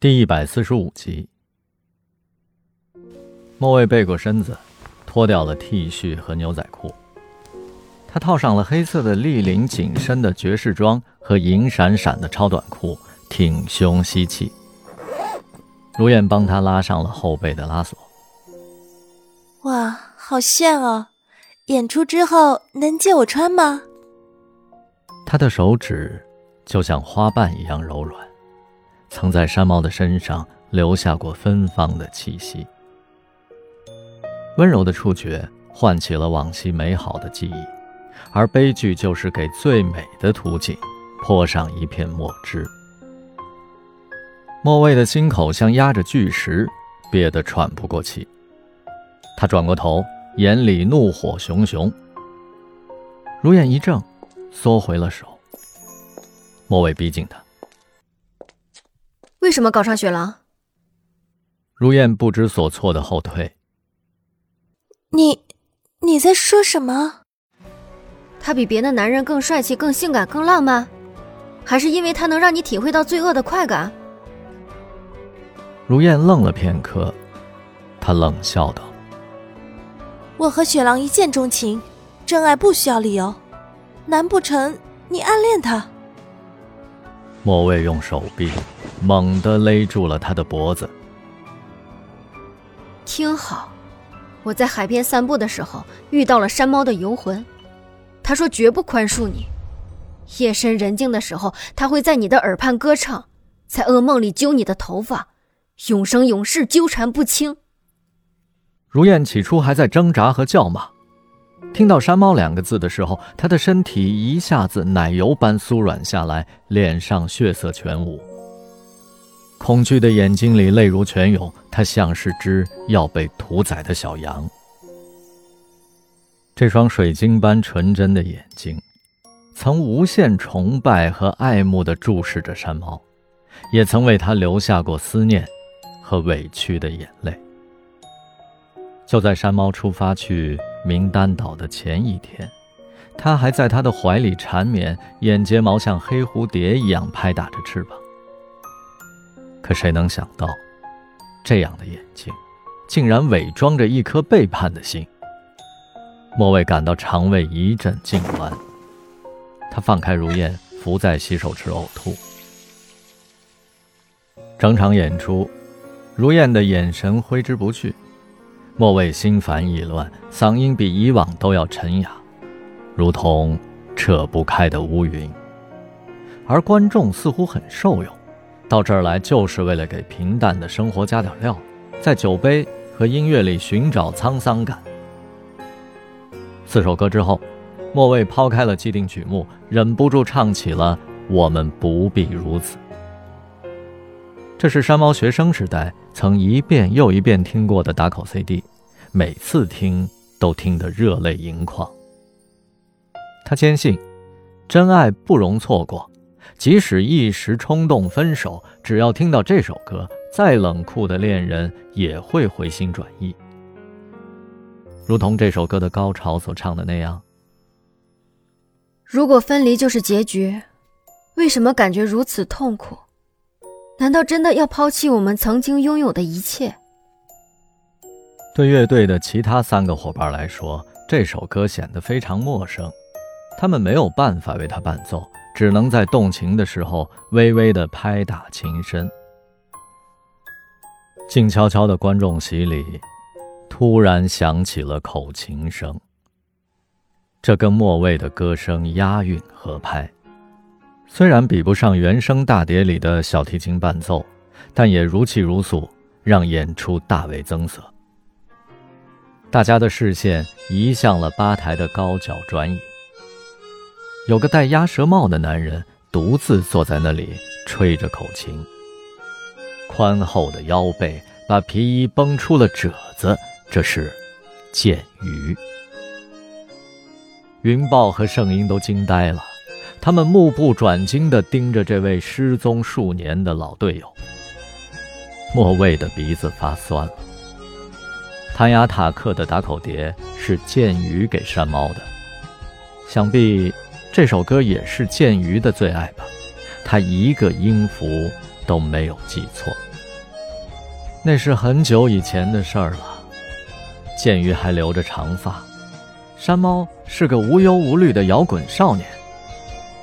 第一百四十五集，莫卫背过身子，脱掉了 T 恤和牛仔裤。他套上了黑色的立领紧身的爵士装和银闪闪的超短裤，挺胸吸气。如燕帮他拉上了后背的拉锁。哇，好炫哦！演出之后能借我穿吗？他的手指就像花瓣一样柔软。曾在山猫的身上留下过芬芳的气息，温柔的触觉唤起了往昔美好的记忆，而悲剧就是给最美的图景泼上一片墨汁。莫蔚的心口像压着巨石，憋得喘不过气。他转过头，眼里怒火熊熊。如燕一怔，缩回了手。莫蔚逼近他。为什么搞上雪狼？如燕不知所措的后退。你，你在说什么？他比别的男人更帅气、更性感、更浪漫，还是因为他能让你体会到罪恶的快感？如燕愣了片刻，他冷笑道：“我和雪狼一见钟情，真爱不需要理由。难不成你暗恋他？”莫蔚用手臂。猛地勒住了他的脖子。听好，我在海边散步的时候遇到了山猫的游魂，他说绝不宽恕你。夜深人静的时候，他会在你的耳畔歌唱，在噩梦里揪你的头发，永生永世纠缠不清。如燕起初还在挣扎和叫骂，听到“山猫”两个字的时候，她的身体一下子奶油般酥软下来，脸上血色全无。恐惧的眼睛里泪如泉涌，他像是只要被屠宰的小羊。这双水晶般纯真的眼睛，曾无限崇拜和爱慕地注视着山猫，也曾为他留下过思念和委屈的眼泪。就在山猫出发去名丹岛的前一天，他还在他的怀里缠绵，眼睫毛像黑蝴蝶一样拍打着翅膀。可谁能想到，这样的眼睛，竟然伪装着一颗背叛的心。莫蔚感到肠胃一阵痉挛，他放开如燕，伏在洗手池呕吐。整场演出，如燕的眼神挥之不去，莫蔚心烦意乱，嗓音比以往都要沉哑，如同扯不开的乌云。而观众似乎很受用。到这儿来就是为了给平淡的生活加点料，在酒杯和音乐里寻找沧桑感。四首歌之后，莫蔚抛开了既定曲目，忍不住唱起了《我们不必如此》。这是山猫学生时代曾一遍又一遍听过的打口 CD，每次听都听得热泪盈眶。他坚信，真爱不容错过。即使一时冲动分手，只要听到这首歌，再冷酷的恋人也会回心转意。如同这首歌的高潮所唱的那样：“如果分离就是结局，为什么感觉如此痛苦？难道真的要抛弃我们曾经拥有的一切？”对乐队的其他三个伙伴来说，这首歌显得非常陌生，他们没有办法为他伴奏。只能在动情的时候微微的拍打琴身。静悄悄的观众席里，突然响起了口琴声。这跟末位的歌声押韵合拍，虽然比不上原声大碟里的小提琴伴奏，但也如泣如诉，让演出大为增色。大家的视线移向了吧台的高脚转椅。有个戴鸭舌帽的男人独自坐在那里吹着口琴，宽厚的腰背把皮衣绷出了褶子，这是剑鱼。云豹和圣婴都惊呆了，他们目不转睛地盯着这位失踪数年的老队友。莫蔚的鼻子发酸了。谭雅塔克的打口碟是剑鱼给山猫的，想必。这首歌也是剑鱼的最爱吧，他一个音符都没有记错。那是很久以前的事儿了。剑鱼还留着长发，山猫是个无忧无虑的摇滚少年。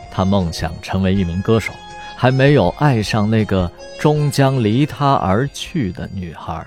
他梦想成为一名歌手，还没有爱上那个终将离他而去的女孩。